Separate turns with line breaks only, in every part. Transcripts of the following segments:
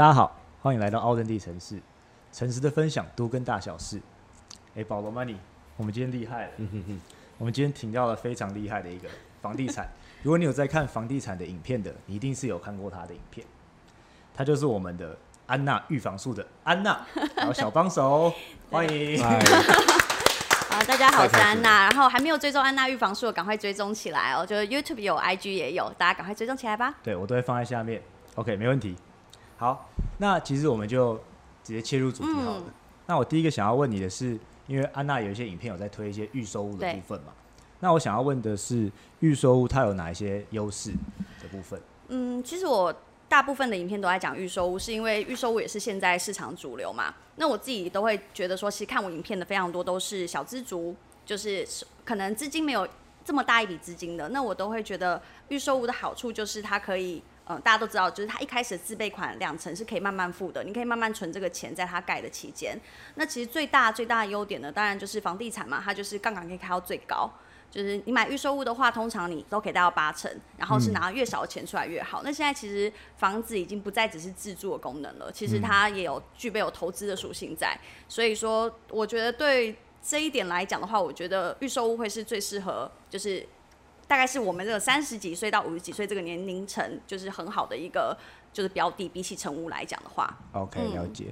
大家好，欢迎来到奥登地城市，诚实的分享都跟大小事。哎，保罗 money，我们今天厉害了，我们今天请到了非常厉害的一个房地产。如果你有在看房地产的影片的，你一定是有看过他的影片。他就是我们的安娜预防术的安娜，然后小帮手，欢迎。
好，大家好，我是安娜。然后还没有追踪安娜预防术的，赶快追踪起来哦。就是 YouTube 有，IG 也有，大家赶快追踪起来吧。
对我都会放在下面。OK，没问题。好，那其实我们就直接切入主题好了。那我第一个想要问你的是，因为安娜有一些影片有在推一些预售物的部分嘛？那我想要问的是，预售物它有哪一些优势的部分？
嗯，其实我大部分的影片都在讲预售物，是因为预售物也是现在市场主流嘛。那我自己都会觉得说，其实看我影片的非常多都是小资族，就是可能资金没有这么大一笔资金的，那我都会觉得预售物的好处就是它可以。嗯，大家都知道，就是它一开始自备款两成是可以慢慢付的，你可以慢慢存这个钱，在它盖的期间。那其实最大最大的优点呢，当然就是房地产嘛，它就是杠杆可以开到最高。就是你买预售物的话，通常你都可以贷到八成，然后是拿越少的钱出来越好。那现在其实房子已经不再只是自住的功能了，其实它也有具备有投资的属性在。所以说，我觉得对这一点来讲的话，我觉得预售物会是最适合，就是。大概是我们这个三十几岁到五十几岁这个年龄层，就是很好的一个就是标的，比起成屋来讲的话。
OK，了解。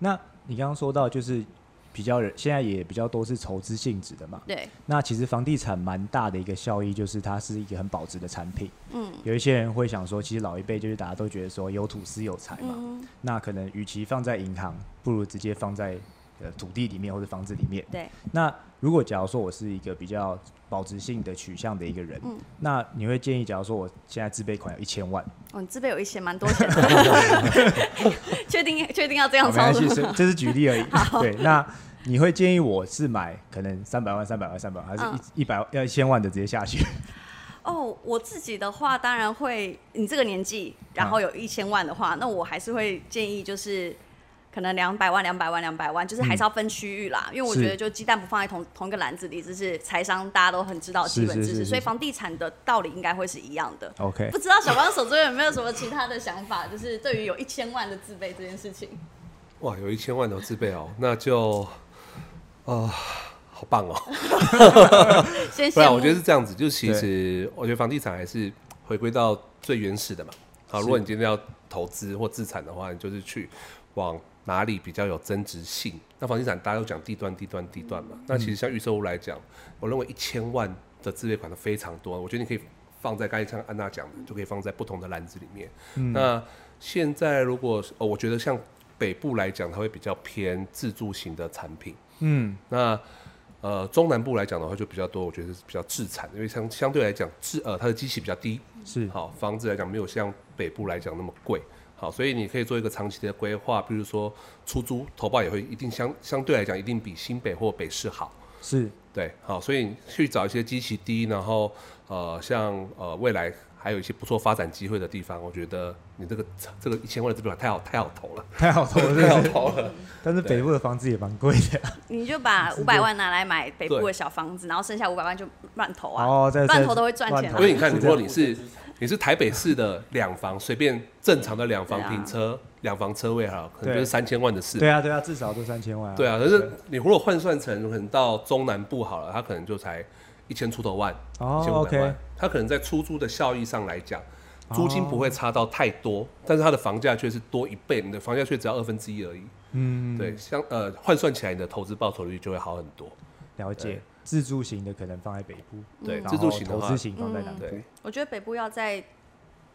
那你刚刚说到就是比较人现在也比较多是筹资性质的嘛？
对。
那其实房地产蛮大的一个效益就是它是一个很保值的产品。嗯。有一些人会想说，其实老一辈就是大家都觉得说有土司有财嘛。嗯。那可能与其放在银行，不如直接放在呃土地里面或者房子里面。
对。
那如果假如说我是一个比较保值性的取向的一个人，嗯，那你会建议，假如说我现在自备款有一千万，
哦，你自备有一千蛮多钱的，确定确定要这样操作？
这是举例而已。对，那你会建议我是买可能三百万、三百万、三百万，还是一一百要一千万的直接下去？
哦，我自己的话，当然会，你这个年纪，然后有一千万的话，那我还是会建议就是。可能两百万、两百万、两百万，就是还是要分区域啦。因为我觉得，就鸡蛋不放在同同一个篮子里，这是财商大家都很知道基本知识。所以房地产的道理应该会是一样的。
OK，
不知道小光手中有没有什么其他的想法？就是对于有一千万的自备这件事情。
哇，有一千万的自备哦，那就啊，好棒哦！
不然
我觉得是这样子，就其实我觉得房地产还是回归到最原始的嘛。好，如果你今天要投资或资产的话，你就是去往。哪里比较有增值性？那房地产大家都讲地段、地段、地段嘛。那其实像预售屋来讲，我认为一千万的自备款都非常多。我觉得你可以放在刚才像安娜讲的，就可以放在不同的篮子里面。那现在如果哦，我觉得像北部来讲，它会比较偏自住型的产品。嗯。那呃，中南部来讲的话，就比较多，我觉得是比较自产，因为相相对来讲，自呃它的机器比较低，
是
好房子来讲没有像北部来讲那么贵。好，所以你可以做一个长期的规划，比如说出租投保也会一定相相对来讲一定比新北或北市好，
是。
对，好，所以去找一些基期低，然后呃像呃未来还有一些不错发展机会的地方，我觉得你这个这个一千万的资本太好太好投了，
太好投了，
太好投了。
但是北部的房子也蛮贵的，
你就把 五百万拿来买北部的小房子，然后剩下五百万就乱投啊，哦，乱投都会赚钱。
因为你看，如果你是你是台北市的两房，随便正常的两房停车，两房车位哈，可能就是三千万的事。
对啊，对啊，至少都三千万。
对啊，可是你如果换算成可能到中南部好了，它可能就才一千出头万，
一千五百万。
它可能在出租的效益上来讲，租金不会差到太多，但是它的房价却是多一倍，你的房价却只要二分之一而已。嗯，对，相呃换算起来，你的投资报酬率就会好很多。
了解。自住型的可能放在北部，
对，自助型
投资型放在南部。
我觉得北部要在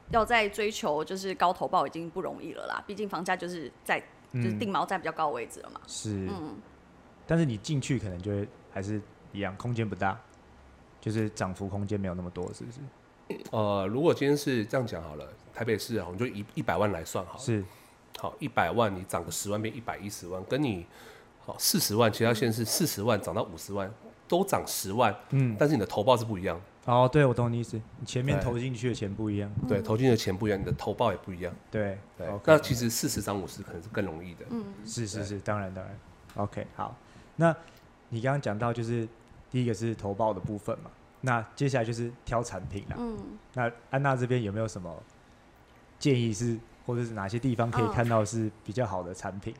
要在追求就是高投报已经不容易了啦，毕竟房价就是在就是定锚在比较高位置了嘛。
是，嗯，但是你进去可能就会还是一样，空间不大，就是涨幅空间没有那么多，是不是？
呃，如果今天是这样讲好了，台北市啊，我们就一一百万来算好，
是，
好一百万你涨个十万变一百一十万，跟你好四十万，其他县市四十万涨到五十万。都涨十万，嗯，但是你的投报是不一样。
哦，对，我懂你意思，你前面投进去的钱不一样，
对，投进去的钱不一样，你的投报也不一样。
对，
对。那其实四十涨五十可能是更容易的。
嗯，是是是，当然当然。OK，好。那你刚刚讲到就是第一个是投报的部分嘛，那接下来就是挑产品了。嗯。那安娜这边有没有什么建议是，或者是哪些地方可以
嗯
看到是比较好的产品？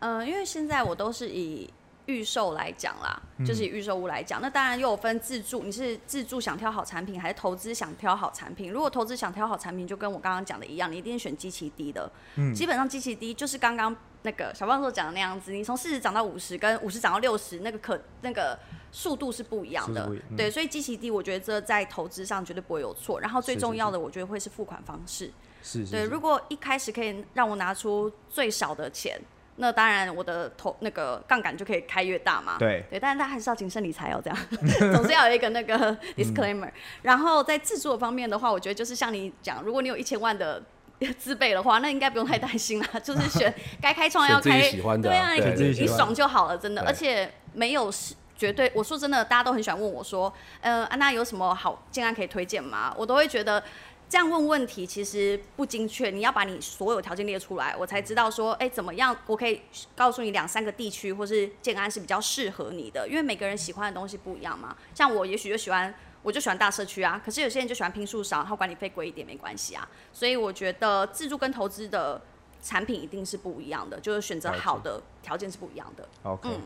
嗯，因为现在我都是以预售来讲啦，就是以预售屋来讲。那当然又有分自助，你是自助想挑好产品，还是投资想挑好产品？如果投资想挑好产品，就跟我刚刚讲的一样，你一定选基期低的。嗯基本上基期低就是刚刚那个小胖所讲的那样子，你从四十涨到五十，跟五十涨到六十，那个可那个速度是不一样的对，所以基期低，我觉得这在投资上绝对不会有错。然后最重要的，我觉得会是付款方式。对，
是是是
如果一开始可以让我拿出最少的钱，那当然我的投那个杠杆就可以开越大嘛。
对
对，但是大家还是要谨慎理财哦，这样 总是要有一个那个 disclaimer、然后在制作方面的话，我觉得就是像你讲，如果你有一千万的。自备的话，那应该不用太担心啦，就是选该开创要开，
喜欢的啊
对啊，你
自己
你爽就好了，真的，而且没有是绝对。我说真的，大家都很喜欢问我说，呃，安娜有什么好建案可以推荐吗？我都会觉得这样问问题其实不精确，你要把你所有条件列出来，我才知道说，哎、怎么样，我可以告诉你两三个地区或是建安是比较适合你的，因为每个人喜欢的东西不一样嘛。像我也许就喜欢。我就喜欢大社区啊，可是有些人就喜欢拼数少，然后管理费贵一点没关系啊。所以我觉得自住跟投资的产品一定是不一样的，就是选择好的条件是不一样的。
OK。
嗯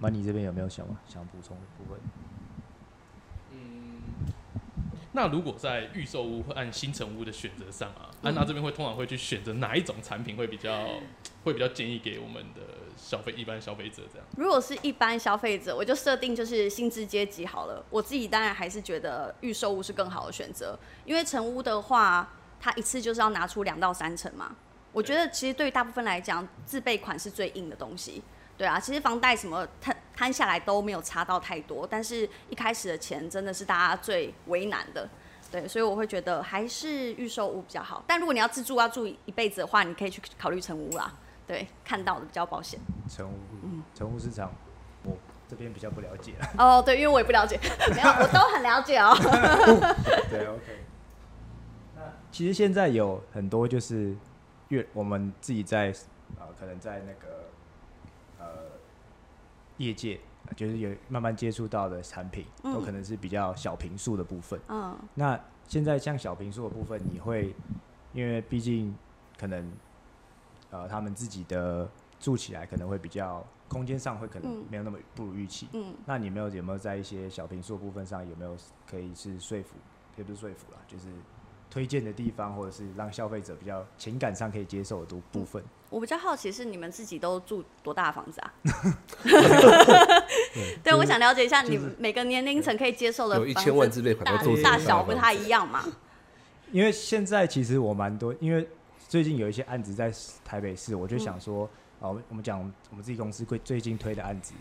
Money 这边有没有想想补充的部分？
那如果在预售屋和按新城屋的选择上啊，
嗯
安娜这边会通常会去选择哪一种产品会比较会比较建议给我们的消费一般消费者这样？
如果是一般消费者，我就设定就是薪资阶级好了。我自己当然还是觉得预售屋是更好的选择，因为成屋的话，它一次就是要拿出两到三成嘛。我觉得其实对于大部分来讲，自备款是最硬的东西。对啊，其实房贷什么摊摊下来都没有差到太多，但是一开始的钱真的是大家最为难的。对，所以我会觉得还是预售屋比较好。但如果你要自住要住一辈子的话，你可以去考虑成屋啦。对，看到的比较保险。
成屋，
嗯
成屋市场，我这边比较不了解。
哦，对，因为我也不了解，没有，我都很了解哦。
对，OK。那其实现在有很多就是越我们自己在呃，可能在那个呃业界，就是有慢慢接触到的产品，都可能是比较小平数的部分。
嗯
那现在像小平数的部分，你会因为毕竟可能呃他们自己的住起来可能会比较空间上会可能
嗯
没有那么不如预期。
嗯
那你有没有有没有在一些小平数部分上有没有可以是说服，也不是说服啦，就是推荐的地方，或者是让消费者比较情感上可以接受的部部分？
我比较好奇是你们自己都住多大的房子啊？
对
对，我想了解一下你
就是
每个年龄层可以接受的
有一
房子
千万自备款
大
都做
大小不太一样嘛？
因为现在其实我蛮多，因为最近有一些案子在台北市，我就想说，啊、我们我们讲我们自己公司最最近推的案子，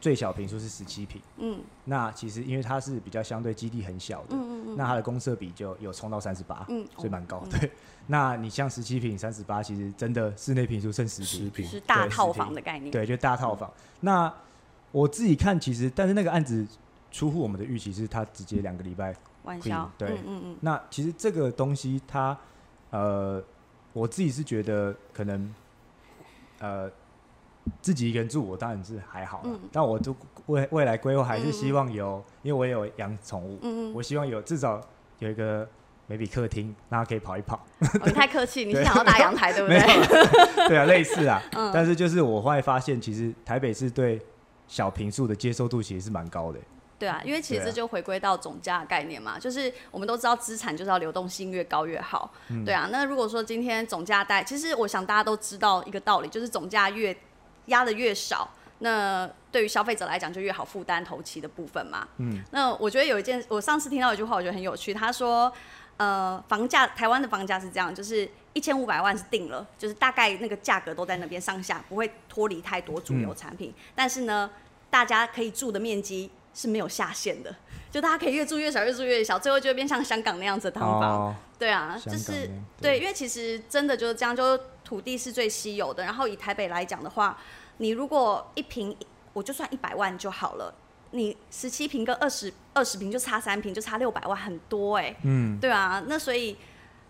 最小平数是十七平，
嗯。
那其实因为它是比较相对基地很小的，
嗯嗯嗯。
那它的公设比就有冲到三十八，
嗯，
所以蛮高。
嗯。
对，那你像十七平、三十八，其实真的室内平数剩十平，
十平。
是大套房的概念。
对，就大套房。那我自己看，其实但是那个案子出乎我们的预期，是它直接两个礼拜。
玩笑，
对。
嗯嗯嗯，
那其实这个东西它，呃，我自己是觉得可能，呃，自己一个人住，我当然是还好啦
嗯
但我都未未来规划还是希望有，因为我也有养宠物，我希望有至少有一个 maybe 客厅，让它可以跑一跑。
哦你太客气，你是想要搭阳台对不
没有
对？
对啊，类似啊。
嗯
但是就是我后来发现，其实台北市对小平数的接受度其实是蛮高的。
对啊，因为其实就回归到总价的概念嘛，就是我们都知道资产就是要流动性越高越好，
嗯
对啊。那如果说今天总价带，其实我想大家都知道一个道理，就是总价越压的越少，那对于消费者来讲就越好负担头期的部分嘛。
嗯，
那我觉得有一件，我上次听到一句话，我觉得很有趣，他说，呃，房价台湾的房价是这样，就是一千五百万是定了，就是大概那个价格都在那边上下，不会脱离太多主流产品。但是呢，大家可以住的面积是没有下限的，就大家可以越住越小，越住越小，最后就会变像香港那样子的汤房。
哦，
对啊，就是对，因为其实真的就是这样，就土地是最稀有的。然后以台北来讲的话，你如果一平，我就算一百万就好了。你十七平跟二十二十平就差三平，就差六百万，很多哎、
嗯，
对啊，那所以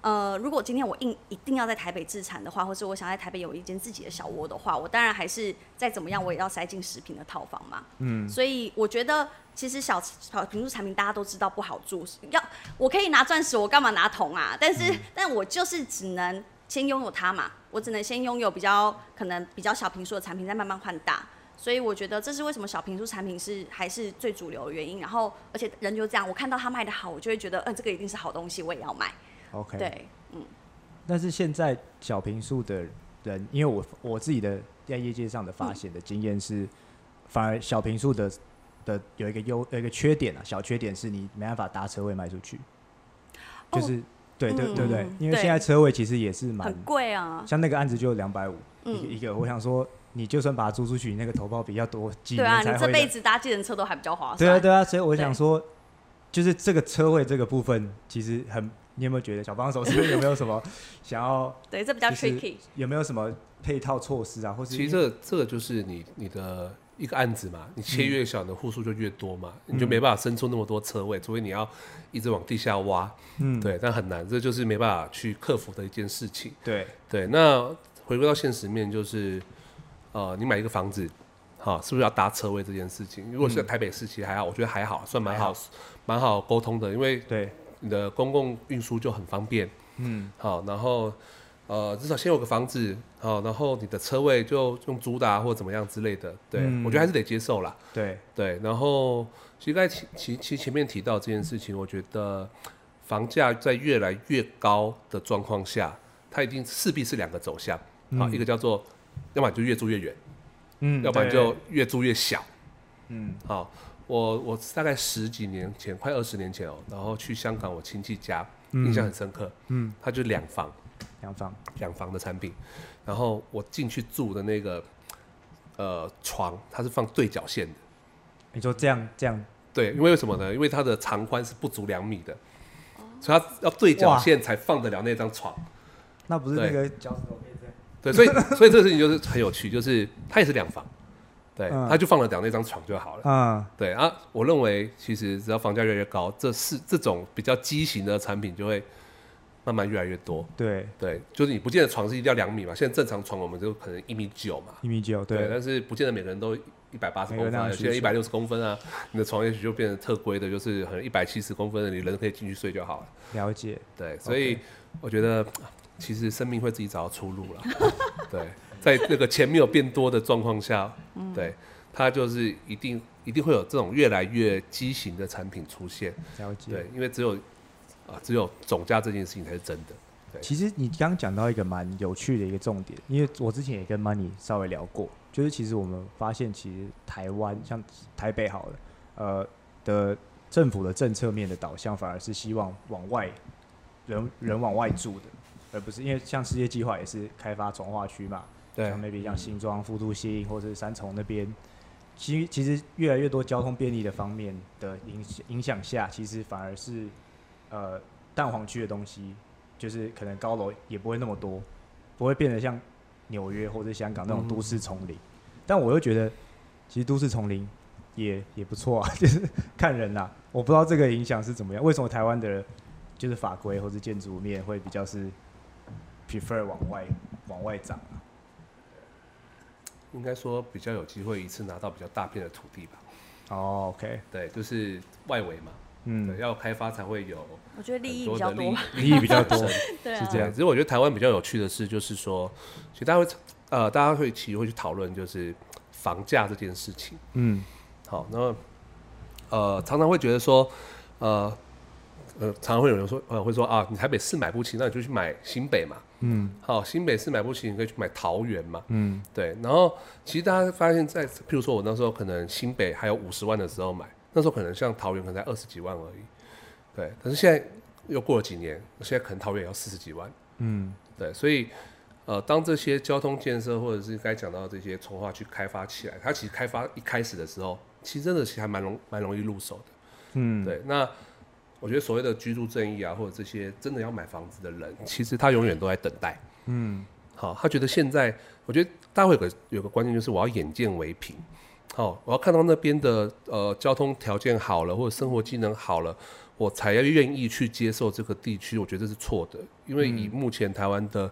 呃，如果今天我硬一定要在台北自产的话，或是我想在台北有一间自己的小窝的话，我当然还是再怎么样，我也要塞进十平的套房嘛。
嗯，
所以我觉得其实小小平数产品大家都知道不好住，要我可以拿钻石，我干嘛拿铜啊？但是、但我就是只能先拥有它嘛，我只能先拥有比较可能比较小平数的产品，再慢慢换大。所以我觉得这是为什么小平数产品是还是最主流的原因。然后而且人就这样，我看到它卖的好，我就会觉得，嗯、这个一定是好东西，我也要买。
OK，
对，嗯。
但是现在小平数的人，因为我我自己的在业界上的发现的经验是，反而小平数的的有一个优有一个缺点啊，小缺点是你没办法搭车位卖出去，
哦。
就是、对对对对。
嗯，
因为现在车位其实也是蛮
贵啊。
像那个案子就两百五一个
嗯，
一个，我想说你就算把它租出去，你那个投报比较多，几
对啊。你这辈子搭计程车都还比较划算。
对啊对啊，所以我想说，就是这个车位这个部分，其实很，你有没有觉得小帮手是不是有没有什么 想要
对，这比较 tricky。
有没有什么配套措施啊，或是
其实这个这个就是你你的一个案子嘛，你切越小，你的户数就越多嘛，你就没办法生出那么多车位，除非你要一直往地下挖，
嗯
对，但很难，这就是没办法去克服的一件事情。
对
对，那回归到现实面，就是呃，你买一个房子，好，是不是要搭车位这件事情？如果是在台北市，其实还好，我觉得还好，算蛮
好，
蛮好沟通的，因为
对，
你的公共运输就很方便。
嗯
好，然后呃，至少先有个房子，好，然后你的车位就用租的啊，或者怎么样之类的。对、
嗯
我觉得还是得接受啦。
对，
对，然后其实刚才其其其前面提到这件事情，我觉得房价在越来越高的状况下，它一定势必是两个走向。好，
嗯
一个叫做，要么你就越住越远，
嗯
要不然就越住越小。
嗯
好，我我大概十几年前，快二十年前哦，然后去香港我亲戚家，印象很深刻。
嗯，
他就两房
两房，
两房的产品，然后我进去住的那个呃床，它是放对角线的。
你说这样这样，
对，因为为什么呢？因为它的长宽是不足两米的，所以它要对角线才放得了那张床。
那不是
对
那个脚趾头可以这样？
对，所以所以这个事情就是很有趣，就是它也是两房，对，
嗯
它就放得了那张床就好了。
啊，
对啊，我认为其实只要房价越来越高，这是这种比较畸形的产品就会慢慢越来越多。
对，
对，就是你不见得床是一定要两米嘛，现在正常床我们就可能一米九嘛，
一米九，
对，
对，
但是不见得每个人都一百八十
每个人
公分、啊，
那样
有些人一百六十公分啊，你的床也许就变成特规的，就是可能一百七十公分的，你人可以进去睡就好了。
了解，
对，所以我觉得其实生命会自己找到出路了。对，在那个钱没有变多的状况下，对，它就是一定一定会有这种越来越畸形的产品出现。
了解。
对，因为只有啊，只有总价这件事情才是真的。
其实你刚刚讲到一个蛮有趣的一个重点，因为我之前也跟 Money 稍微聊过，就是其实我们发现，其实台湾像台北好了，呃的政府的政策面的导向，反而是希望往外人人往外住的，而不是因为像世界计划也是开发从化区嘛，
对
像 maybe 像新庄、复都新或者是三重那边，其实其实越来越多交通便利的方面的影响影响下，其实反而是呃蛋黄区的东西，就是可能高楼也不会那么多，不会变得像纽约或者香港那种都市丛林。但我又觉得，其实都市丛林也也不错啊，就是看人啦、我不知道这个影响是怎么样，为什么台湾的就是法规或者建筑面会比较是 prefer 往外往外长啊？
应该说比较有机会一次拿到比较大片的土地吧。
哦，OK，
对，就是外围嘛，对，
嗯，
要开发才会有
我觉得利益比较
多 利
益比较多，
对啊，
是这样
对，只是我觉得台湾比较有趣的是，就是说，其实大家会呃，大家会其实会去讨论就是房价这件事情。
嗯
好，那么呃，常常会觉得说，呃呃，常常会有人说，呃，会说啊，你台北市买不起，那你就去买新北嘛。
嗯
好，新北市买不起，你可以去买桃园嘛。
嗯
对，然后其实大家发现在，譬如说我那时候可能新北还有五十万的时候买，那时候可能像桃园可能才二十几万而已。对，可是现在又过了几年，现在可能桃园也要四十几万。
嗯
对，所以呃，当这些交通建设或者是该讲到这些从化去开发起来，它其实开发一开始的时候，其实真的其实还蛮容蛮容易入手的。
嗯，
对，那我觉得所谓的居住正义啊，或者这些真的要买房子的人，其实他永远都在等待。
嗯
好，他觉得现在，我觉得大家会有个有个观念，就是我要眼见为凭。好，我要看到那边的呃交通条件好了，或者生活技能好了，我才要愿意去接受这个地区。我觉得这是错的，因为以目前台湾的，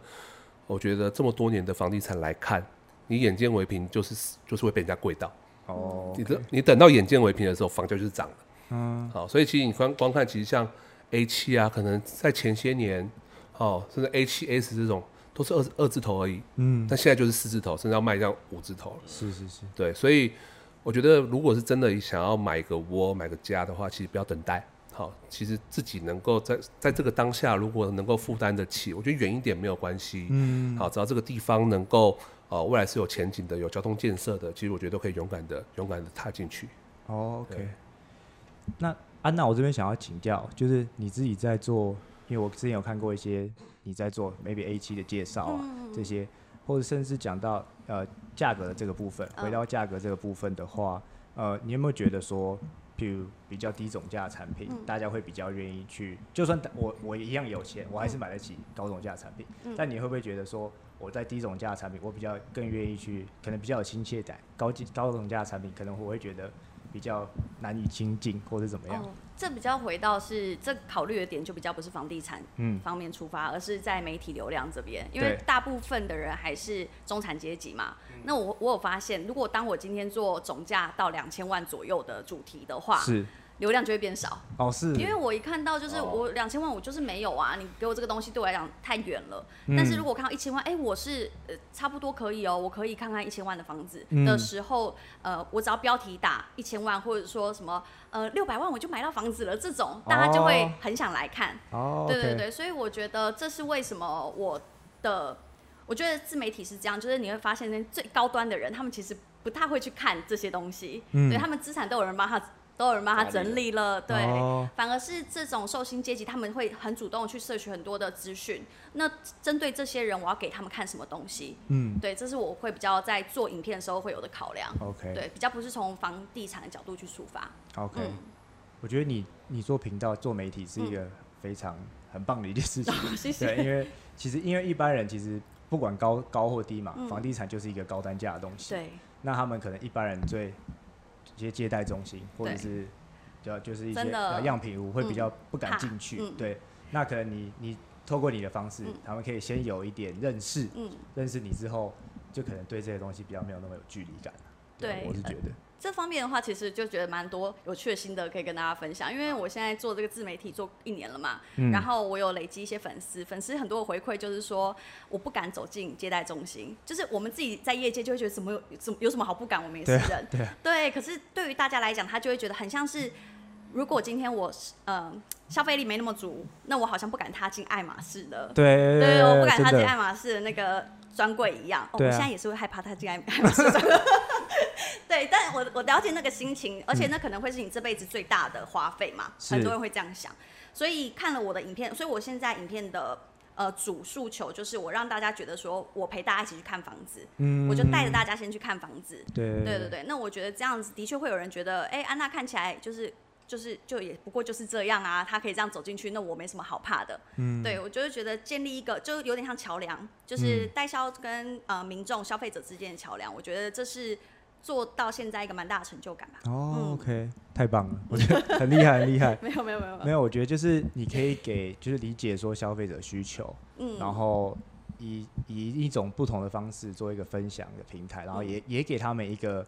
我觉得这么多年的房地产来看，你眼见为凭就是就是会被人家贵到。
哦，
你等你等到眼见为凭的时候，房价就是涨了。
嗯
好，所以其实你光光看，其实像 A 七啊，可能在前些年，哦，甚至 A 七 S 这种都是二二字头而已，
嗯，
但现在就是四字头，甚至要卖到五字头了。
是是是，
对，所以我觉得如果是真的想要买个窝、买个家的话，其实不要等待。好，其实自己能够在在这个当下，如果能够负担得起，我觉得远一点没有关系。
嗯，
好，只要这个地方能够呃未来是有前景的、有交通建设的，其实我觉得都可以勇敢的、勇敢的踏进去。
哦，OK
对。
那安娜，我这边想要请教，就是你自己在做，因为我之前有看过一些你在做 maybe A 七的介绍啊，这些，或者甚至讲到呃价格的这个部分，回到价格这个部分的话，呃，你有没有觉得说，譬如比较低总价的产品，大家会比较愿意去，就算我我一样有钱，我还是买得起高总价的产品，但你会不会觉得说？我在低总价的产品，我比较更愿意去，可能比较有亲切感。高级高总价的产品，可能我会觉得比较难以亲近，或者怎么样。
哦，这比较回到是这考虑的点就比较不是房地产
嗯。
方面出发，而是在媒体流量这边，因为
对。
大部分的人还是中产阶级嘛。那我我有发现，如果当我今天做总价到两千万左右的主题的话，
是
流量就会变少。
哦，是，
因为我一看到就是
哦。
我两千万，我就是没有啊，你给我这个东西对我来讲太远了。
嗯。
但是如果我看到一千万，哎、我是呃差不多可以哦，我可以看看一千万的房子
嗯。
的时候，呃，我只要标题打一千万，或者说什么呃六百万我就买到房子了，这种大家就会很想来看。
哦，
对对对，所以我觉得这是为什么我的，我觉得自媒体是这样，就是你会发现那最高端的人，他们其实不太会去看这些东西，
嗯。
对他们资产都有人帮他，都有人帮他整理了，对，
哦
反而是这种受薪阶级，他们会很主动去摄取很多的资讯。那针对这些人，我要给他们看什么东西？
嗯
对，这是我会比较在做影片的时候会有的考量。
，OK，
对，比较不是从房地产的角度去出发。
OK，、
嗯
我觉得你你做频道做媒体是一个非常很棒的一件事情。
谢
对，
谢。
因为其实因为一般人其实不管高高或低嘛，房地产就是一个高单价的东西。
嗯对，
那他们可能一般人对一些接待中心或者
对
是就就是一些样品屋会比较不敢进去。
嗯
对，那可能你你透过你的方式，
嗯
他们可以先有一点认识，
嗯，
认识你之后，就可能对这些东西比较没有那么有距离感。
对
我是觉得。
这方面的话，其实就觉得蛮多有趣的心得可以跟大家分享。因为我现在做这个自媒体做一年了嘛，
嗯
然后我有累积一些粉丝，粉丝很多的回馈就是说，我不敢走进接待中心，就是我们自己在业界就会觉得怎么有怎么有什么好不敢，我们也是
对啊
人，
对啊
对。可是对于大家来讲，他就会觉得很像是，如果今天我是呃消费力没那么足，那我好像不敢踏进爱马仕的，
对
对，我不敢踏进爱马仕的那个专柜一样。我现在也是会害怕踏进爱 爱马仕专柜。对，但我我了解那个心情，而且那可能会是你这辈子最大的花费嘛，
是
很多人会这样想。所以看了我的影片，所以我现在影片的呃主诉求就是我让大家觉得说我陪大家一起去看房子，
嗯
我就带着大家先去看房子。
对
对对对，那我觉得这样子的确会有人觉得，哎、安娜看起来就是就是就也不过就是这样啊，她可以这样走进去，那我没什么好怕的。
嗯
对我就是觉得建立一个就有点像桥梁，就是代销跟呃民众消费者之间的桥梁，我觉得这是做到现在一个蛮大的成就感吧。
哦
嗯
，OK，太棒了，我觉得 很厉害，很厉害。
没有没有没有
没有，我觉得就是你可以给，就是理解说消费者需求，
嗯，
然后以以一种不同的方式做一个分享的平台，然后
嗯。
也也给他们一个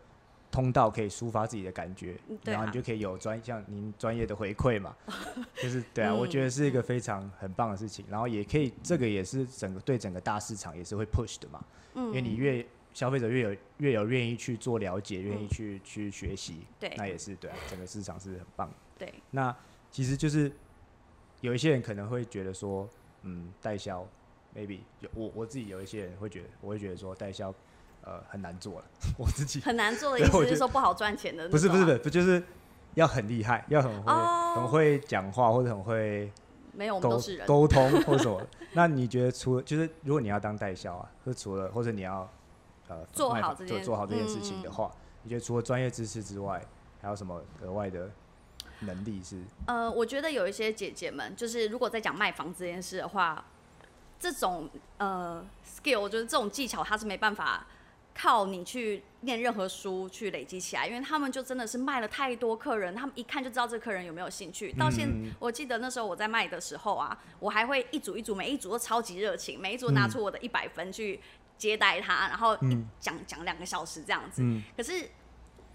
通道可以抒发自己的感觉，然后你就可以有专像您专业的回馈嘛，就是对啊，我觉得是一个非常很棒的事情，然后也可以这个也是整个对整个大市场也是会 push 的嘛，
嗯。
因为你越消费者越有越有愿意去做了解，愿意
嗯
去去学习，
对
那也是对啊，整个市场是很棒的。
对
那其实就是有一些人可能会觉得说，嗯，代销 maybe 有我我自己有一些人会觉得，我会觉得说代销呃很难做了，我自己
很难做的 意思
对我觉得
是说不好赚钱的啊，
不是不是不是，不就是要很厉害，要很会、
哦
很会讲话或者很会
没有，我们
沟
都是人。
沟通或者什么。那你觉得除了就是如果你要当代销啊，或除了或者你要呃
做好这件
做好这件事情
嗯
的话，你觉得除了专业知识之外，还有什么额外的能力是？
呃，我觉得有一些姐姐们，就是如果在讲卖房这件事的话，这种呃 skill，我觉得这种技巧，它是没办法靠你去念任何书去累积起来，因为他们就真的是卖了太多客人，他们一看就知道这客人有没有兴趣。到现，
嗯
我记得那时候我在卖的时候啊，我还会一组一组，每一组都超级热情，每一组拿出我的一百分去接待他，然后讲讲两个小时这样子。
嗯
可是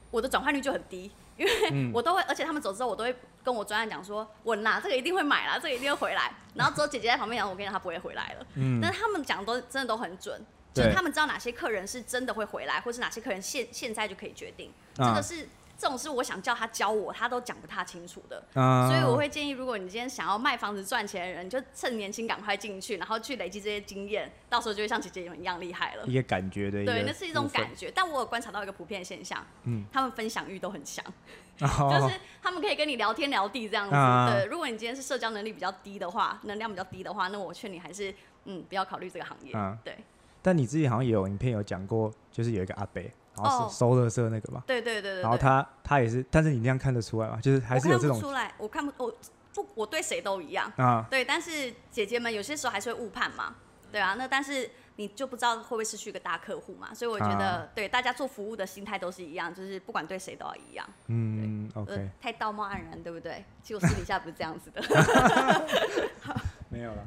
我的转换率就很低，因为我都会，而且他们走之后，我都会跟我专案讲说，稳啦，这个一定会买啦，这个一定会回来。然后之后姐姐在旁边讲，我跟你讲，他不会回来了。嗯，但是他们讲的都真的都很准，就是他们知道哪些客人是真的会回来，或是哪些客人现现在就可以决定。这
啊
个是这种是我想叫他教我，他都讲不太清楚的。
嗯
所以我会建议，如果你今天想要卖房子赚钱的人，你就趁年轻赶快进去，然后去累积这些经验，到时候就会像姐姐一样厉害了。
一个感觉的
对，那是一种感觉。但我有观察到一个普遍现象，
嗯
他们分享欲都很强，
哦
就是他们可以跟你聊天聊地这样子。
啊
对，如果你今天是社交能力比较低的话，能量比较低的话，那我劝你还是嗯不要考虑这个行业。
啊
对，
但你自己好像也有影片有讲过，就是有一个阿北，然后
哦
是收垃圾那个嘛，
对对对对对。
然后他他也是，但是你那样看得出来吗？就是还是有这种
看不出来，我看不我不我对谁都一样。
啊，
对，但是姐姐们有些时候还是会误判嘛，对啊，那但是你就不知道会不会失去一个大客户嘛，所以我觉得、
啊
对大家做服务的心态都是一样，就是不管对谁都要一样。
嗯
呃
，OK，
太道貌岸然，对不对？其实我私底下不是这样子的。
没有了，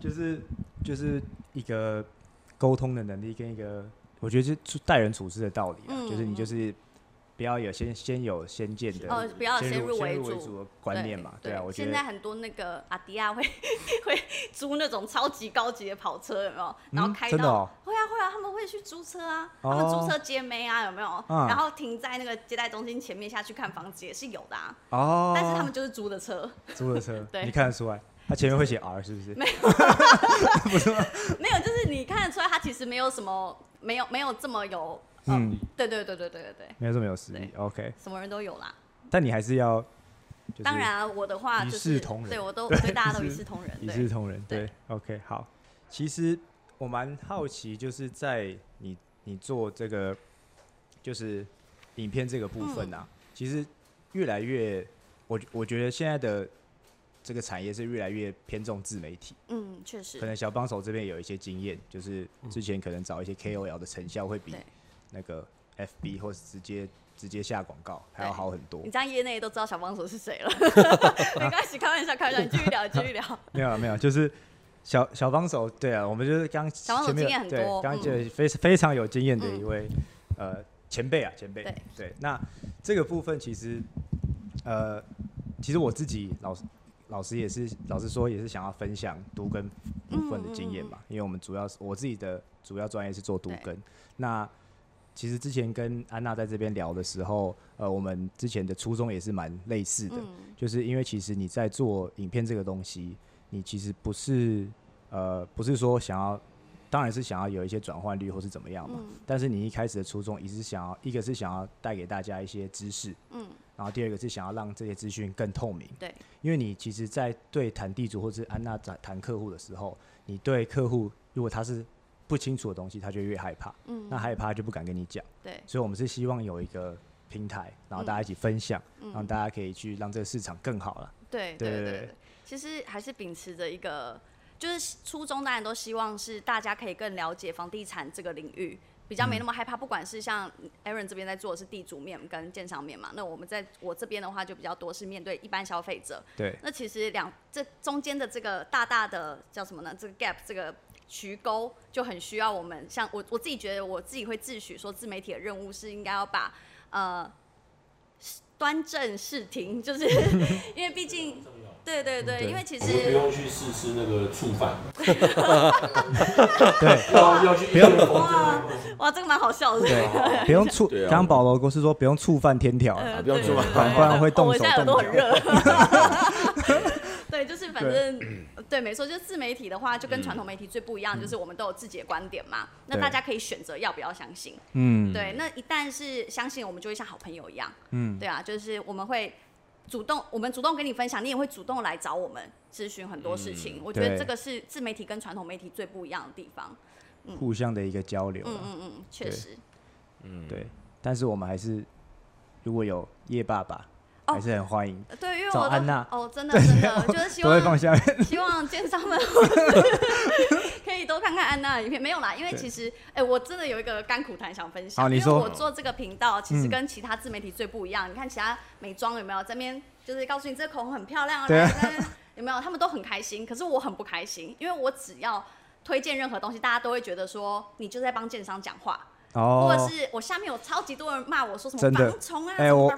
就是就是一个沟通的能力跟一个，我觉得是处待人处事的道理啊，
嗯
就是你就是不要有先先有先见的，
哦不要
先
先入为主
的观念嘛，对啊，我觉得
现在很多那个阿迪亚会 会租那种超级高级的跑车，有没有？然后
嗯
开到、会啊会啊，他们会去租车啊，
哦。
他们租车接妹啊，有没有？
嗯
然后停在那个接待中心前面下去看房子也是有的啊，
哦，
但是他们就是租的车，
租的车，
对。
你看得出来，他前面会写 R 是不是？
没有。没有，就是你看得出来他其实没有什么，没有没有这么有，嗯，
嗯，
对对对对对对对，
没有这么有实力，OK，
什么人都有啦。
但你还是要，就是
当然啊，我的话
一
就是
视同仁
对我都
对
对大家都
一视
同仁，
一
对
视同仁，
对。
对，OK，好。其实我蛮好奇，就是在你你做这个就是影片这个部分
嗯。
啊，其实越来越，我我觉得现在的这个产业是越来越偏重自媒体。
嗯，确实
可，能小帮手这边有一些经验，就是之前可能找一些 KOL 的成效会比那个 FB 或是直接直接下广告还要好很多
你。这样业内都知道小帮手是谁了，没关系，开玩笑，开玩笑，你继续聊，你继续聊。
没有了，没有，就是小小帮手，对啊，我们就是刚
小帮手
前面
经验很
对
多嗯
刚就非非常有经验的一位、呃前辈啊，前辈。
对
那这个部分其实呃，其实我自己老师老师也是老师说也是想要分享读根部分的经验嘛，因为我们主要是我自己的主要专业是做读
对
根。那其实之前跟安娜在这边聊的时候，呃，我们之前的初衷也是蛮类似的，
嗯，
就是因为其实你在做影片这个东西，你其实不是呃不是说想要，当然是想要有一些转换率或是怎么样嘛。
嗯
但是你一开始的初衷也是想要，一个是想要带给大家一些知识，
嗯，
然后第二个是想要让这些资讯更透明。
对，
因为你其实，在对谈地主或是安娜在谈客户的时候，你对客户如果他是不清楚的东西，他就越害怕，
嗯，
那害怕就不敢跟你讲。
对，
所以我们是希望有一个平台，然后大家一起分享，
嗯
让大家可以去让这个市场更好了。
对
对对
对对对，其实还是秉持着一个，就是初衷当然都希望是大家可以更了解房地产这个领域，比较没那么害怕。不管是像 Aaron 这边在做的是地主面跟建商面嘛，那我们在我这边的话就比较多是面对一般消费者。
对，
那其实两这中间的这个大大的叫什么呢？这个 gap 这个渠沟就很需要我们，像我我自己觉得我自己会自诩说自媒体的任务是应该要把呃端正视听，就是 因为毕竟对对对，因为其
我们不用去试吃那个醋饭，
对
要要去
不用
哇哇这个蛮好笑的，
对，不用触。
对啊
刚刚保罗哥是说不用触犯天条，
呃
不用
对
做
对对
不然会动
哦我
手
现在耳朵很
动脚。
热。对，就是反正对，没错，就是自媒体的话，就跟传统媒体最不一样，就是我们都有自己的观点嘛。那大家可以选择要不要相信。
嗯，
对，那一旦是相信，我们就会像好朋友一样。
嗯，
对啊，就是我们会主动，我们主动跟你分享，你也会主动来找我们咨询很多事情。我觉得这个是自媒体跟传统媒体最不一样的地方。
互相的一个交流啊。
嗯嗯嗯，确实。嗯。
对，但是我们还是如果有叶爸爸，
哦
还是很欢迎，
对，因为
找安娜
哦，真的真的，就是希
都会放
望
下。
希望奸商们多看看安娜的影片。没有啦，因为其实哎、我真的有一个甘苦谈想分享。因为
好你说
我做这个频道，其实
嗯
跟其他自媒体最不一样。你看其他美妆有没有这边就是告诉你这个口红很漂亮啊，有没有？他们都很开心，可是我很不开心，因为我只要推荐任何东西，大家都会觉得说你就在帮建商讲话。
哦，
或者是我下面有超级多人骂我说什么
真的
防虫啊，
哎我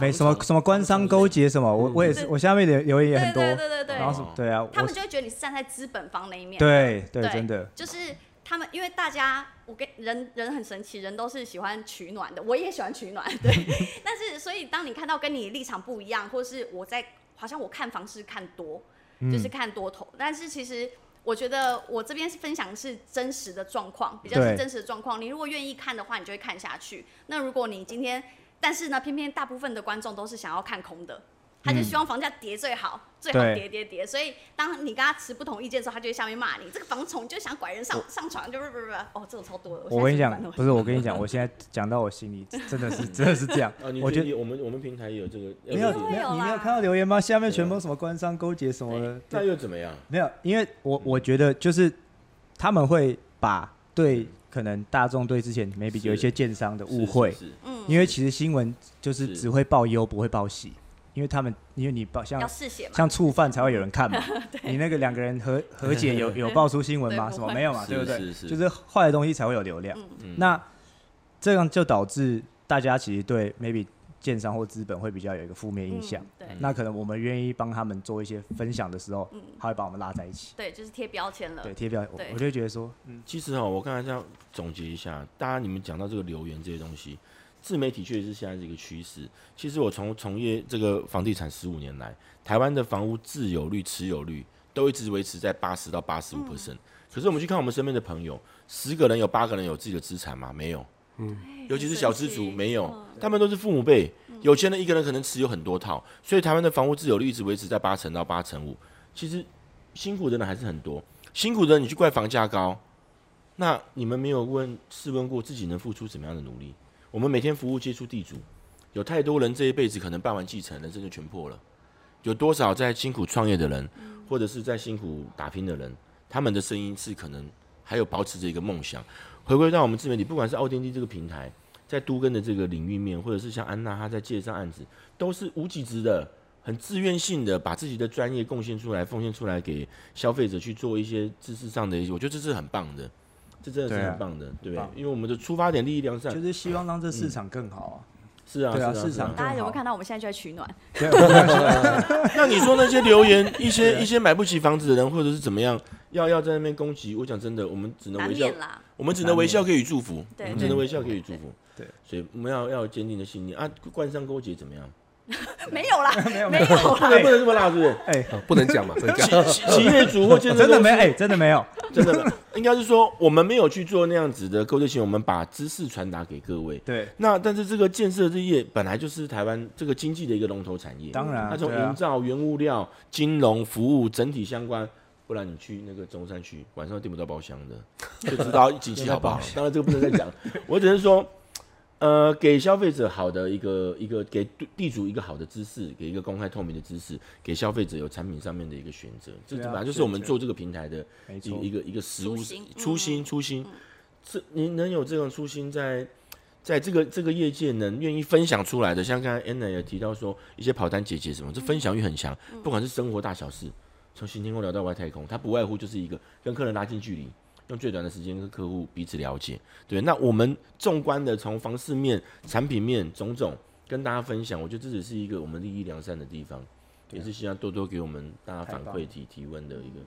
没什么什么官商勾结什么，我我也是，我下面的留言也很多，
对对对对对
然后是对啊，
他们就会觉得你是站在资本方那一面。
对对
对
真的，
就是他们，因为大家，我跟人人很神奇，人都是喜欢取暖的，我也喜欢取暖，对。但是，所以当你看到跟你立场不一样，或是我在好像我看房是看多，就是看多头，但是其实。我觉得我这边是分享是真实的状况，比较是真实的状况。你如果愿意看的话，你就会看下去。那如果你今天，但是呢，偏偏大部分的观众都是想要看空的，他就希望房价跌最好，最好跌跌跌。所以当你跟他持不同意见的时候，他就会下面骂你这个房虫，就想拐人上上床，就不不不不，哦，这种超多的。
我跟你讲，不是我跟你讲，我现在讲到我心里，真的是真的是这样。
啊，
我觉得
我们我们平台也有这个，
没有
呃
没有，你没有看到留言吗？下面全部什么官商勾结什么的，
那，又怎么样？
没有，因为我我觉得就是他们会把对可能大众对之前 maybe 有一些建商的误会，
嗯，
因为其实新闻就是
是。
只会报忧不会报喜，因为他们因为你报像像触犯才会有人看嘛，你那个两个人和 和解有有爆出新闻吗？什么没有嘛？对不对？
是是
就是坏的东西才会有流量。那这样就导致大家其实对 maybe 建商或资本会比较有一个负面印象。
嗯对
那可能我们愿意帮他们做一些分享的时候，
嗯
他会把我们拉在一起，
对，就是贴标签了
对，。贴标，我
对
我就觉得说，嗯
其实哦，我刚才这样总结一下，大家你们讲到这个留言这些东西，自媒体确实是现在是一个趋势。其实我从从业这个房地产十五年来，台湾的房屋自有率、持有率都一直维持在八十到八十五 percent。可是我们去看我们身边的朋友，十个人有八个人有自己的资产吗？没有。嗯尤其是小资族没有，他们都是父母辈，有钱人一个人可能持有很多套，所以台湾的房屋自有率一直维持在八成到八成五。其实辛苦的人还是很多，辛苦的人你去怪房价高，那你们没有问试问过自己能付出什么样的努力？我们每天服务接触地主，有太多人这一辈子可能办完继承，人生就全破了。有多少在辛苦创业的人，或者是在辛苦打拼的人，他们的声音是可能还有保持着一个梦想。回归到我们自媒体，不管是奥电梯这个平台，在都跟的这个领域面，或者是像安娜她在介绍案子，都是无给职的，很自愿性的把自己的专业贡献出来，奉献出来给消费者去做一些知识上的一些，我觉得这是很棒的，这真的是很棒的，对不对？
棒？
因为我们的出发点利益良善
就，是希望让这市场更好啊。
是啊，
对啊
是
市场
大家有没有看到我们现在就在取暖？
对，
那你说那些留言，一些一些买不起房子的人，或者是怎么样，要要在那边攻击，我讲真的，我们只能微笑。我们只能微笑给予祝福，我
对
们只能微笑给予祝福。
对，
所以我们要要有坚定的信念。啊！官商勾结怎么样？
没有啦，
没有
没有啦，
不能这么辣，是不是？
哎，
啊不能讲嘛，不能讲。
企企业主或建设
真的没哎，真的没有，
真的没有，应该是说我们没有去做那样子的勾结性，我们把知识传达给各位。
对，
那但是这个建设这业本来就是台湾这个经济的一个龙头产业，
当然啊，
它从营造、原物料、金融服务整体相关。不然你去那个中山区，晚上订不到包厢的，就知道景气好不好。当然这个不能再讲，我只是说，呃，给消费者好的一个一个给地主一个好的知识，给一个公开透明的知识，给消费者有产品上面的一个选择，这本来就是我们做这个平台的一个，一个一个实物
初心
初心
嗯。
初心。这您能有这种初心在，在这个这个业界能愿意分享出来的，像刚才 Anna 也提到说，一些跑单姐姐什么，这分享欲很强，不管是生活大小事，从新天空聊到外太空，它不外乎就是一个跟客人拉近距离，用最短的时间跟客户彼此了解。对，那我们纵观的从房市面、产品面种种跟大家分享，我觉得这只是一个我们利益良善的地方，也是希望多多给我们大家反馈提提问的一个，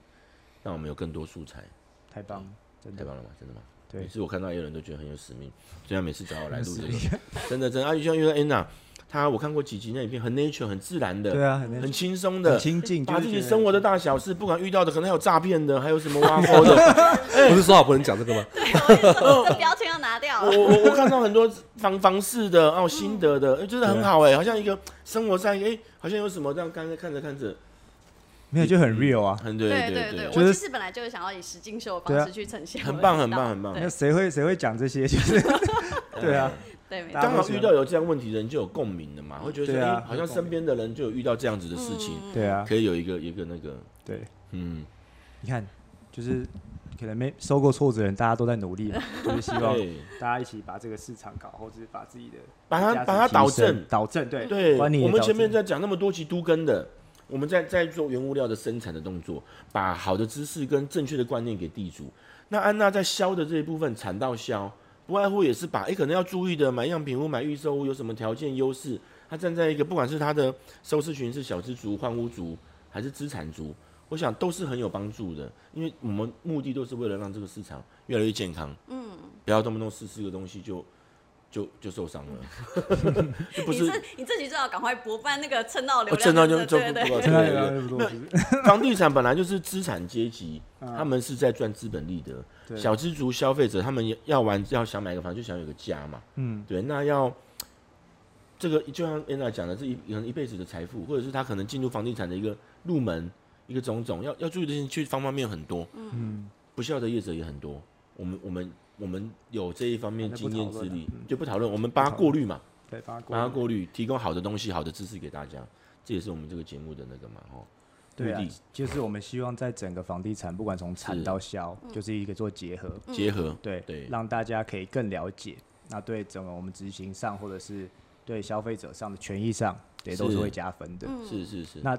让我们有更多素材。
太棒了，真的
太棒了吗？真的吗？
对
每次我看到有人都觉得很有使命，虽然每次找我来录这个，真的真的啊，就像因为 Anna，她我看过几集那影片，很 nature，很自然的，
对啊，很
很轻松
很
的，
亲近，
把自己生活的大小事，不管遇到的，可能还有诈骗的，还有什么挖 沟的，
不是说好不能讲这个吗？
这标签要拿掉？
我。我我我看到很多房房事的哦，心得的，哎真的很好哎，好像一个生活上哎，好像有什么这样，刚才看着看着，
没有就很 real 啊。
很对
对
对
对，
就是
我其实本来就是想要以实境秀的方式去呈现
很棒很棒很棒。
那谁会谁会讲这些？就是对啊，
刚好遇到有这样问题的人就有共鸣了嘛，会觉得说，
对啊。
哎，好像身边的人就有遇到这样子的事情，
对啊，
可以有一个一个那个，
对，
嗯，
你看，就是可能没受过挫折的人，大家都在努力嘛，就是希望，大家一起把这个市场搞，或者是把自己的
把它把它导正，
导正，对。
对，我们前面在讲那么多期都跟的，我们在在做原物料的生产的动作，把好的知识跟正确的观念给地主。那安娜在销的这一部分产到销，不外乎也是把哎、诶可能要注意的买样品屋、买预售屋有什么条件优势，他站在一个不管是他的收视群是小资族、换屋族还是资产族，我想都是很有帮助的，因为我们目的都是为了让这个市场越来越健康，嗯，不要动不动试四个东西就就就受伤了，就不是
你这你这集最好赶快播，不然那个蹭到流
哦
量
蹭到就就不不
现在有那么多是不是
房地产本来就是资产阶级，
嗯
他们是在赚资本利得。小资族消费者，他们要玩要想买个房，就想有个家嘛。
嗯，
对，那要这个就像 Anna 讲的，是一可能一辈子的财富，或者是他可能进入房地产的一个入门，一个种种要要注意的事情，去方方面面很多。
嗯，
不孝的业者也很多。我们我们我们有这一方面经验资历就不讨论，我们帮他过滤嘛，
对，帮他过
过滤，提供好的东西、好的知识给大家，这也是我们这个节目的那个嘛，哦。
对啊，就是我们希望在整个房地产，不管从产到销，就是一个做结合，
结合，
对
对。
让大家可以更了解，那对整个我们执行上，或者是对消费者上的权益上，也都是。
是
会加分的。
嗯。
是是是，
那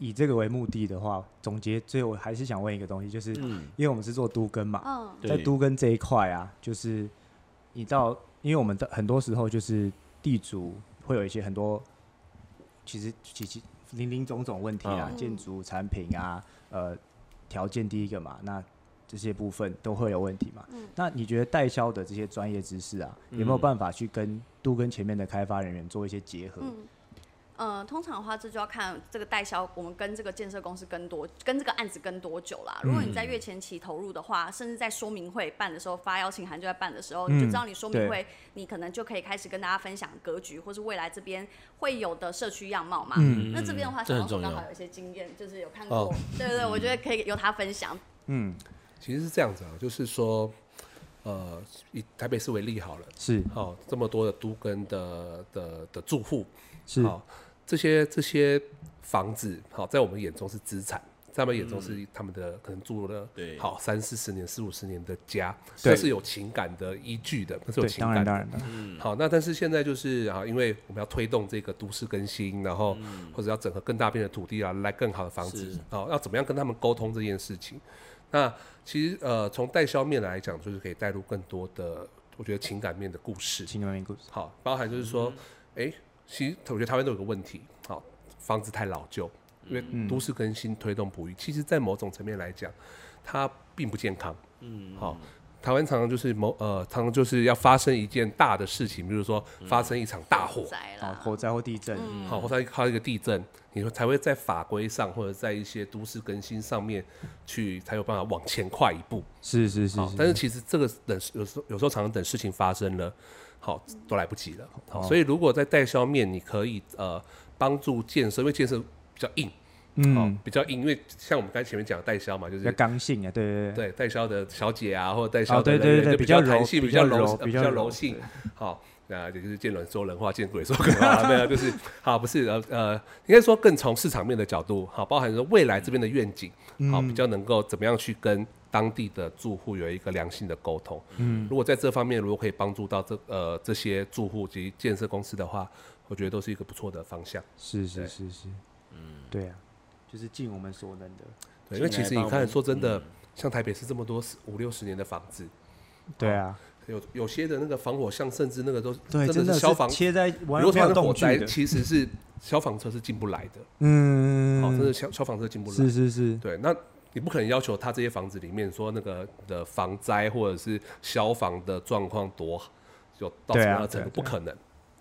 以这个为目的的话，总结最后我还是想问一个东西，就是
嗯，
因为我们是做都跟嘛，
嗯。
在，都跟这一块啊，就是你到，因为我们的很多时候就是地主会有一些很多，其实其实零零总总问题啊，
嗯。
建筑产品啊，呃，条件第一个嘛，那这些部分都会有问题嘛。
嗯。
那你觉得代销的这些专业知识啊，有没有
嗯。
办法去跟都跟前面的开发人员做一些结合？
嗯。呃，通常的话，这就要看这个代销，我们跟这个建设公司跟多，跟这个案子跟多久啦。如果你在月前期投入的话，甚至在说明会办的时候发邀请函就在办的时候，你就知道你说明会，你可能就可以开始跟大家分享格局，或是未来这边会有的社区样貌嘛。
嗯
那这边的话，刚好有一些经验，就是有看过，
哦
对对对，我觉得可以由他分享。
嗯，
其实是这样子啊，就是说，呃，以台北市为例好了，
是
好、这么多的都跟的的的住户，
是，
好、这些这些房子，好、在我们眼中是资产，在他们眼中是他们的、可能住了
对。
好三四十年、四五十年的家，
对。
这是有情感的依据的，那是有，情感的。
当然当然当然，
嗯。
好，那但是现在就是啊，因为我们要推动这个都市更新，然后或者要整合更大片的土地啊，来更好的房子
是，
好，要怎么样跟他们沟通这件事情？那其实呃，从代销面来讲，就是可以带入更多的，我觉得情感面的故事。
情感面故事，
好，包含就是说，哎、其实我觉得台湾都有个问题，好，房子太老旧，因为
嗯
都市更新推动不育，其实在某种层面来讲，它并不健康。
嗯，
好，台湾常常就是某呃，常常就是要发生一件大的事情，比如说发生一场大火，
火灾或地震，
嗯。
好，或者靠一个地震，你说才会在法规上或者在一些都市更新上面去才有办法往前跨一步。
是是是
好，但是其实这个等有时候有时候常常等事情发生了，好都来不及了。好，
哦。
所以如果在代销面，你可以呃帮助建设，因为建设比较硬，好
嗯，
比较硬，因为像我们刚才前面讲的代销嘛，就
比较
是
刚性啊，对对对，
对代销的小姐啊，或者代销
哦，
的
对对对对，
人员就比
较柔，
弹性，
比
较柔，
比较
较柔。性。好，那也就是见人说人话，见鬼说鬼话，没有，就是好，不是呃呃，应该说更从市场面的角度，好，包含说未来这边的愿景，好，比较能够怎么样去跟当地的住户有一个良性的沟通。嗯，如果在这方面如果可以帮助到这呃这些住户及建设公司的话，我觉得都是一个不错的方向。
是是是是，嗯，对啊，就是尽我们所能的，
对，因为其实你看，说真的
嗯，
像台北市这么多五六十年的房子，
对啊，
有有些的那个防火巷，甚至那个都
对，
真
真的
是消防
切在完全没有
发生火灾，其实是消防车是进不来的，
嗯，
哦，真的消消防车进不来。
是是是，
对，那你不可能要求他这些房子里面说那个的防灾或者是消防的状况多好，有到什么样的程度，不可能。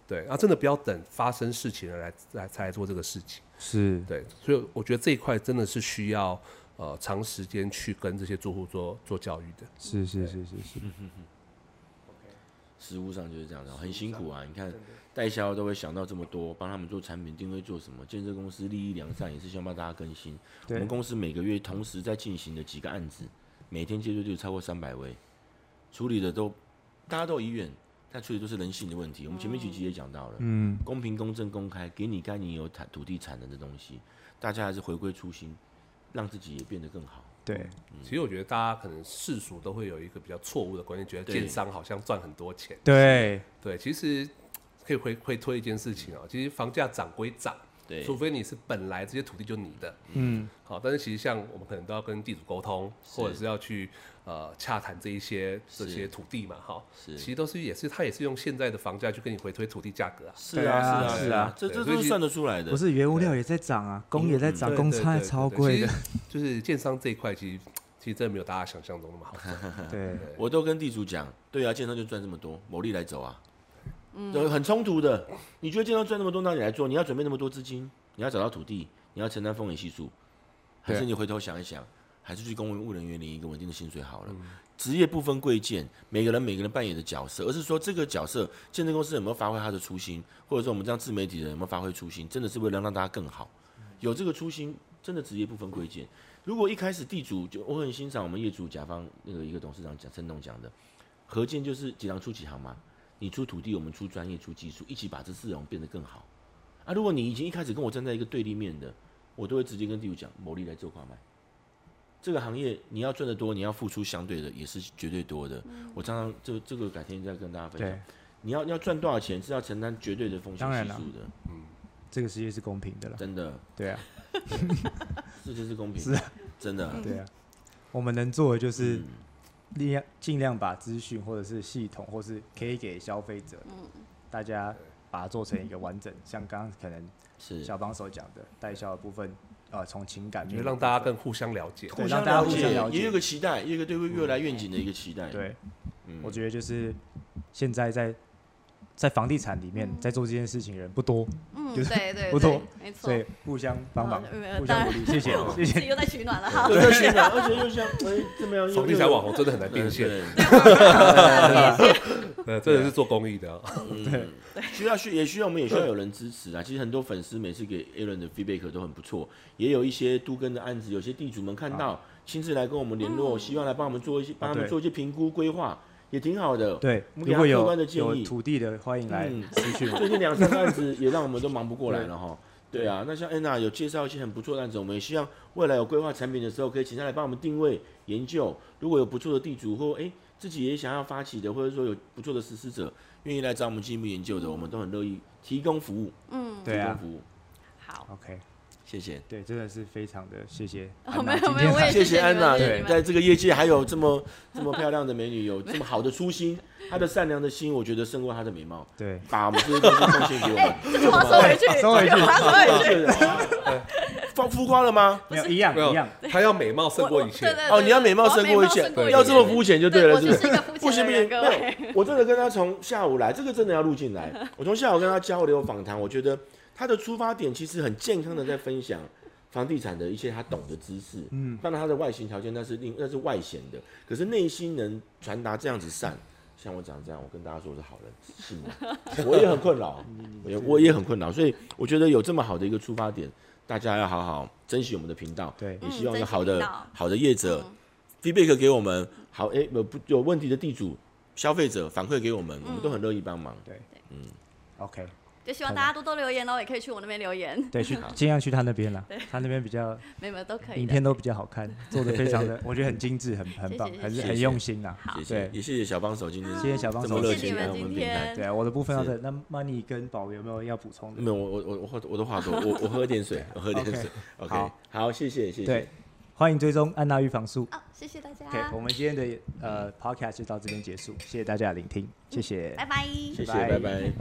对，啊，真的不要等发生事情了来来才来做这个事情。
是
对，所以我觉得这一块真的是需要呃长时间去跟这些住户做做教育的。
是是是是是，
实物上就是这样的，很辛苦啊。你看代销都会想到这么多，帮他们做产品定位，做什么？建设公司利益良善，也是希望帮大家更新。我
对
们，公司每个月同时在进行的几个案子，每天接触就超过三百位，处理的都大家都有意愿，但处理都是人性的问题。我们前面几集也讲到了，
嗯，
公平、公正、公开，给你该你有产土地产能的东西，大家还是回归初心，让自己也变得更好。
对，
其实我觉得大家可能世俗都会有一个比较错误的观念，觉得
对
建商好像赚很多钱。
对，
对，其实可以回回推一件事情哦，其实房价涨归涨，
对
除非你是本来这些土地就你的，
嗯，
好，但是其实像我们可能都要跟地主沟通，或者是要去呃洽谈这一些这些土地嘛，哈，
是。
其实都是也是他也是用现在的房价去跟你回推土地价格啊，
是啊，是啊，
是啊。
这这都是算得出来的。
不。是原物料也在涨啊，工也在涨，工差超贵的。
就是建商这一块，其实其实真的没有大家想象中那么好。赚。
对，
我都跟地主讲，对啊，建商就赚这么多，牟利来走啊，嗯，很冲突的。你觉得建商赚那么多，那你来做，你要准备那么多资金，你要找到土地，你要承担风险系数，还是你回头想一想，还是去公务人员领一个稳定的薪水好了。职业不分贵贱，每个人每个人扮演的角色，而是说这个角色，建设公司有没有发挥他的初心，或者说我们这样自媒体人有没有发挥初心，真的是为了让大家更好。有这个初心，真的职业不分贵贱。如果一开始地主就我很欣赏我们业主甲方那个一个董事长讲陈董讲的，合建就是几行出几行嘛，你出土地，我们出专业出技术，一起把这四种变得更好。啊，如果你已经一开始跟我站在一个对立面的，我都会直接跟地主讲，某利来做跨卖。这个行业你要赚得多，你要付出相对的也是绝对多的。我常常这这个改天再跟大家分享。，你要你要赚多少钱是要承担绝对的风险系数的，
这个世界是公平的了，
真的，
对啊，
这就是公平，
是啊。
真的。
对啊，我们能做的就是
嗯。
尽量尽量把资讯或者是系统，或是可以给消费者，大家把它做成一个完整，像刚刚可能
是。
小帮手讲的代销的部分，呃，从情感面
我觉得让大家更互相了解。
对
互相
大家互相
解，
了解
也有个期待，也有个对未未来愿景的一个期待。，
对，
嗯
我觉得就是现在在在房地产里面在做这件事情的人不多，
嗯，
就是
对对
不
多，没错
所。以互相帮忙互相鼓励，谢谢谢谢。
又在取暖了哈。
有在宣传，而且又像哎怎么样？
房地产网红真的很难变现，
对，
呃，真的是做公益的啊。
对，需要需也需要我们也需要有人支持啊。其实很多粉丝每次给 Aaron 的 feedback 都很不错，也有一些都跟的案子，有些地主们看到亲自来跟我们联络，希望来帮我们做一些帮他们做一些评估规划，也挺好的。
对，
我们给他客
如果有
观的建议
土地的，欢迎来。
最近两三个案子也让我们都忙不过来了哈。对啊，那像安娜有介绍一些很不错的案子，我们也希望未来有规划产品的时候，可以请她来帮我们定位研究。如果有不错的地主或哎自己也想要发起的，或者说有不错的实施者愿意来找我们进一步研究的，我们都很乐意提供服务。
嗯，
对啊
提供服务，
好。
OK，
谢谢。
对，真的是非常的谢谢
哦
安娜
没有没有，
谢
也谢
谢安娜，
你们谢谢你们
在这个业界还有这么这么漂亮的美女，有这么好的初心，她的善良的心，我觉得胜过她的美貌，
对
把我们这些东西奉献给我们。
这句话收回去，
收回去
收回去。
放浮夸了吗？
没有一样
没有
一样，
他要美貌胜过一切
哦，你要美貌胜过一切
要
这么肤浅就对了，是不是？不行不行，我真的跟他从下午来，这个真的要录进来。我从下午跟他交流访谈，我觉得他的出发点其实很健康的在分享 房地产的一些他懂的知识。嗯，当然他的外形条件那是另那是外显的，可是内心能传达这样子善。像我讲这样，我跟大家说我是好人，是吗？我也很困扰，我也我也很困扰，所以我觉得有这么好的一个出发点，大家要好好珍惜我们的频道。
对。
也希望有好的、好的业者、feedback 给我们，好哎有不有问题的地主、消费者反馈给我们，我们都很乐意帮忙。
对，嗯，OK，
就希望大家多多留言哦，也可以去我那边留言，
对，去 尽量去他那边啦，他那边比较
没有都可以。
影片都比较好看，做的非常的，我觉得很精致，很很棒很很用心啊。
好
谢谢
对，
也谢谢小帮手今天
谢谢小帮手
这么热
谢谢你们
情来我们
今
平台。
天。
对啊，我的部分到
是
这，那 Money 跟宝有没有要补充的
没？有，我我我我话我的话多，我我喝点水，我喝点水。OK，
好
好，谢谢谢谢
对。，欢迎追踪安娜预防术。
哦，谢谢大家
OK，我们今天的呃 Podcast 就到这边结束，谢谢大家的聆听，谢谢，
拜拜。
谢谢，
拜
拜拜。